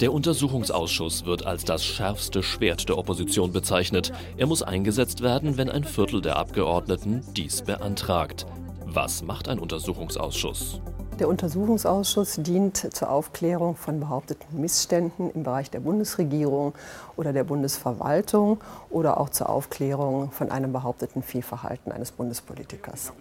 Der Untersuchungsausschuss wird als das schärfste Schwert der Opposition bezeichnet. Er muss eingesetzt werden, wenn ein Viertel der Abgeordneten dies beantragt. Was macht ein Untersuchungsausschuss? Der Untersuchungsausschuss dient zur Aufklärung von behaupteten Missständen im Bereich der Bundesregierung oder der Bundesverwaltung oder auch zur Aufklärung von einem behaupteten Fehlverhalten eines Bundespolitikers.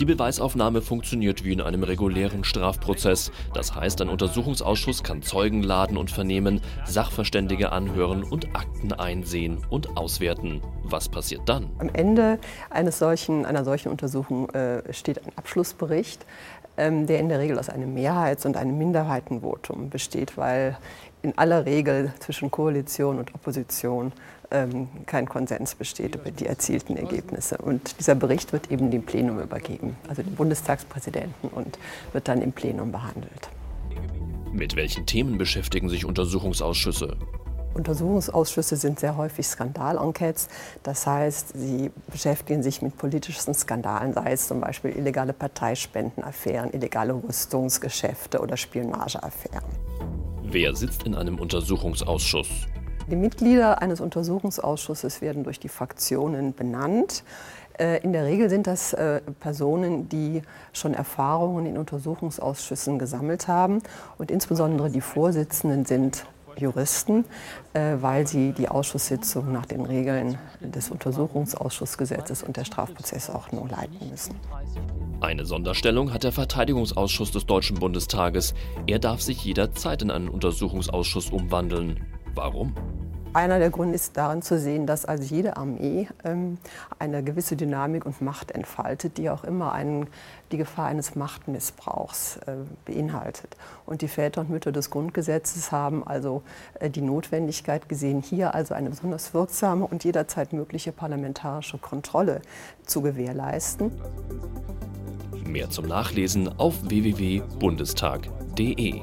Die Beweisaufnahme funktioniert wie in einem regulären Strafprozess. Das heißt, ein Untersuchungsausschuss kann Zeugen laden und vernehmen, Sachverständige anhören und Akten einsehen und auswerten. Was passiert dann? Am Ende eines solchen, einer solchen Untersuchung äh, steht ein Abschlussbericht, ähm, der in der Regel aus einem Mehrheits- und einem Minderheitenvotum besteht, weil in aller Regel zwischen Koalition und Opposition ähm, kein Konsens besteht über die erzielten Ergebnisse. Und dieser Bericht wird eben dem Plenum übergeben, also dem Bundestagspräsidenten, und wird dann im Plenum behandelt. Mit welchen Themen beschäftigen sich Untersuchungsausschüsse? Untersuchungsausschüsse sind sehr häufig Skandalenquetes. Das heißt, sie beschäftigen sich mit politischen Skandalen, sei es zum Beispiel illegale Parteispendenaffären, illegale Rüstungsgeschäfte oder Spionageaffären. Wer sitzt in einem Untersuchungsausschuss? Die Mitglieder eines Untersuchungsausschusses werden durch die Fraktionen benannt. Äh, in der Regel sind das äh, Personen, die schon Erfahrungen in Untersuchungsausschüssen gesammelt haben. Und insbesondere die Vorsitzenden sind Juristen, äh, weil sie die Ausschusssitzung nach den Regeln des Untersuchungsausschussgesetzes und der Strafprozessordnung leiten müssen. Eine Sonderstellung hat der Verteidigungsausschuss des Deutschen Bundestages. Er darf sich jederzeit in einen Untersuchungsausschuss umwandeln. Warum? Einer der Gründe ist darin zu sehen, dass also jede Armee ähm, eine gewisse Dynamik und Macht entfaltet, die auch immer einen, die Gefahr eines Machtmissbrauchs äh, beinhaltet. Und die Väter und Mütter des Grundgesetzes haben also äh, die Notwendigkeit gesehen, hier also eine besonders wirksame und jederzeit mögliche parlamentarische Kontrolle zu gewährleisten. Mehr zum Nachlesen auf www.bundestag.de.